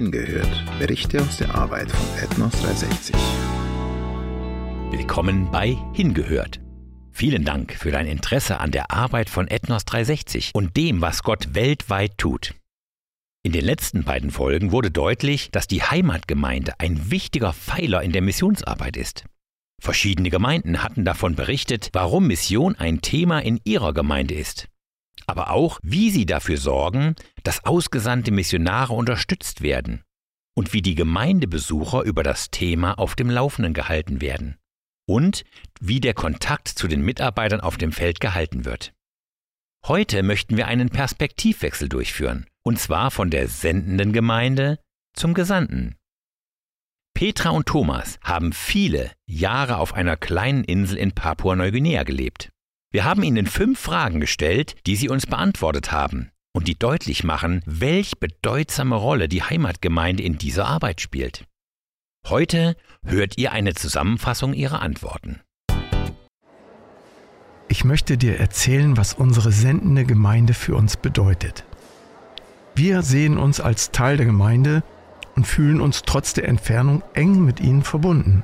hingehört. Berichte aus der Arbeit von Ethnos 360. Willkommen bei Hingehört. Vielen Dank für dein Interesse an der Arbeit von Ethnos 360 und dem, was Gott weltweit tut. In den letzten beiden Folgen wurde deutlich, dass die Heimatgemeinde ein wichtiger Pfeiler in der Missionsarbeit ist. Verschiedene Gemeinden hatten davon berichtet, warum Mission ein Thema in ihrer Gemeinde ist. Aber auch, wie sie dafür sorgen, dass ausgesandte Missionare unterstützt werden und wie die Gemeindebesucher über das Thema auf dem Laufenden gehalten werden und wie der Kontakt zu den Mitarbeitern auf dem Feld gehalten wird. Heute möchten wir einen Perspektivwechsel durchführen, und zwar von der sendenden Gemeinde zum Gesandten. Petra und Thomas haben viele Jahre auf einer kleinen Insel in Papua-Neuguinea gelebt. Wir haben ihnen fünf Fragen gestellt, die sie uns beantwortet haben und die deutlich machen, welch bedeutsame Rolle die Heimatgemeinde in dieser Arbeit spielt. Heute hört ihr eine Zusammenfassung ihrer Antworten. Ich möchte dir erzählen, was unsere sendende Gemeinde für uns bedeutet. Wir sehen uns als Teil der Gemeinde und fühlen uns trotz der Entfernung eng mit ihnen verbunden.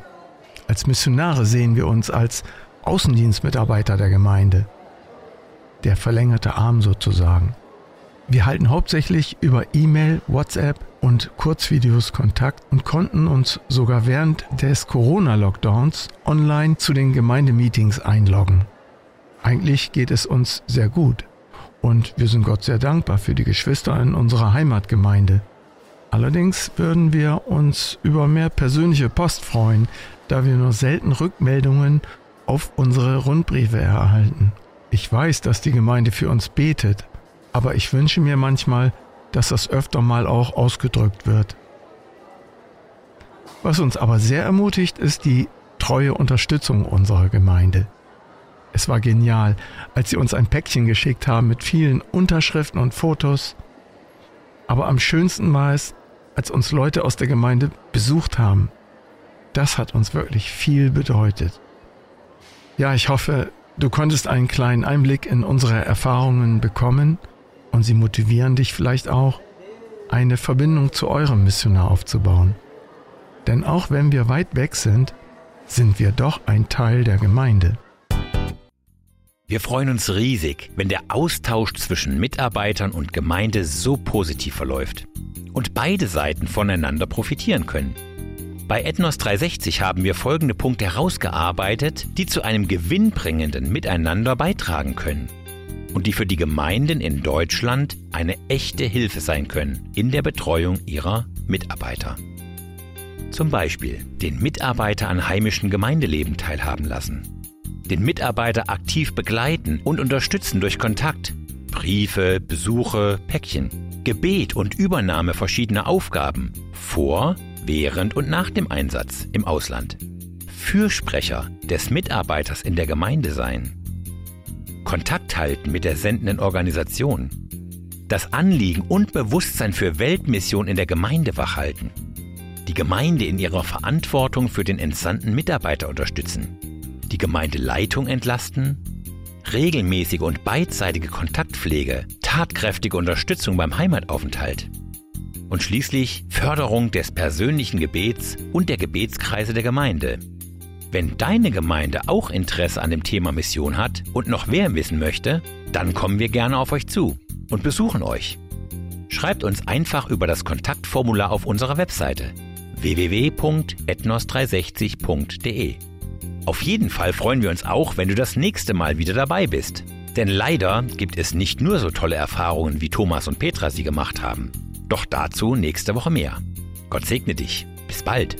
Als Missionare sehen wir uns als Außendienstmitarbeiter der Gemeinde, der verlängerte Arm sozusagen. Wir halten hauptsächlich über E-Mail, WhatsApp und Kurzvideos Kontakt und konnten uns sogar während des Corona-Lockdowns online zu den Gemeindemeetings einloggen. Eigentlich geht es uns sehr gut und wir sind Gott sehr dankbar für die Geschwister in unserer Heimatgemeinde. Allerdings würden wir uns über mehr persönliche Post freuen, da wir nur selten Rückmeldungen auf unsere Rundbriefe erhalten. Ich weiß, dass die Gemeinde für uns betet, aber ich wünsche mir manchmal, dass das öfter mal auch ausgedrückt wird. Was uns aber sehr ermutigt, ist die treue Unterstützung unserer Gemeinde. Es war genial, als sie uns ein Päckchen geschickt haben mit vielen Unterschriften und Fotos. Aber am schönsten war es, als uns Leute aus der Gemeinde besucht haben. Das hat uns wirklich viel bedeutet. Ja, ich hoffe, du konntest einen kleinen Einblick in unsere Erfahrungen bekommen und sie motivieren dich vielleicht auch, eine Verbindung zu eurem Missionar aufzubauen. Denn auch wenn wir weit weg sind, sind wir doch ein Teil der Gemeinde. Wir freuen uns riesig, wenn der Austausch zwischen Mitarbeitern und Gemeinde so positiv verläuft und beide Seiten voneinander profitieren können. Bei Ethnos 360 haben wir folgende Punkte herausgearbeitet, die zu einem gewinnbringenden Miteinander beitragen können und die für die Gemeinden in Deutschland eine echte Hilfe sein können in der Betreuung ihrer Mitarbeiter. Zum Beispiel den Mitarbeiter an heimischen Gemeindeleben teilhaben lassen, den Mitarbeiter aktiv begleiten und unterstützen durch Kontakt, Briefe, Besuche, Päckchen, Gebet und Übernahme verschiedener Aufgaben vor, während und nach dem Einsatz im Ausland. Fürsprecher des Mitarbeiters in der Gemeinde sein. Kontakt halten mit der sendenden Organisation. Das Anliegen und Bewusstsein für Weltmission in der Gemeinde wachhalten. Die Gemeinde in ihrer Verantwortung für den entsandten Mitarbeiter unterstützen. Die Gemeindeleitung entlasten. Regelmäßige und beidseitige Kontaktpflege, tatkräftige Unterstützung beim Heimataufenthalt und schließlich Förderung des persönlichen Gebets und der Gebetskreise der Gemeinde. Wenn deine Gemeinde auch Interesse an dem Thema Mission hat und noch mehr wissen möchte, dann kommen wir gerne auf euch zu und besuchen euch. Schreibt uns einfach über das Kontaktformular auf unserer Webseite www.ethnos360.de. Auf jeden Fall freuen wir uns auch, wenn du das nächste Mal wieder dabei bist. Denn leider gibt es nicht nur so tolle Erfahrungen, wie Thomas und Petra sie gemacht haben. Doch dazu nächste Woche mehr. Gott segne dich. Bis bald.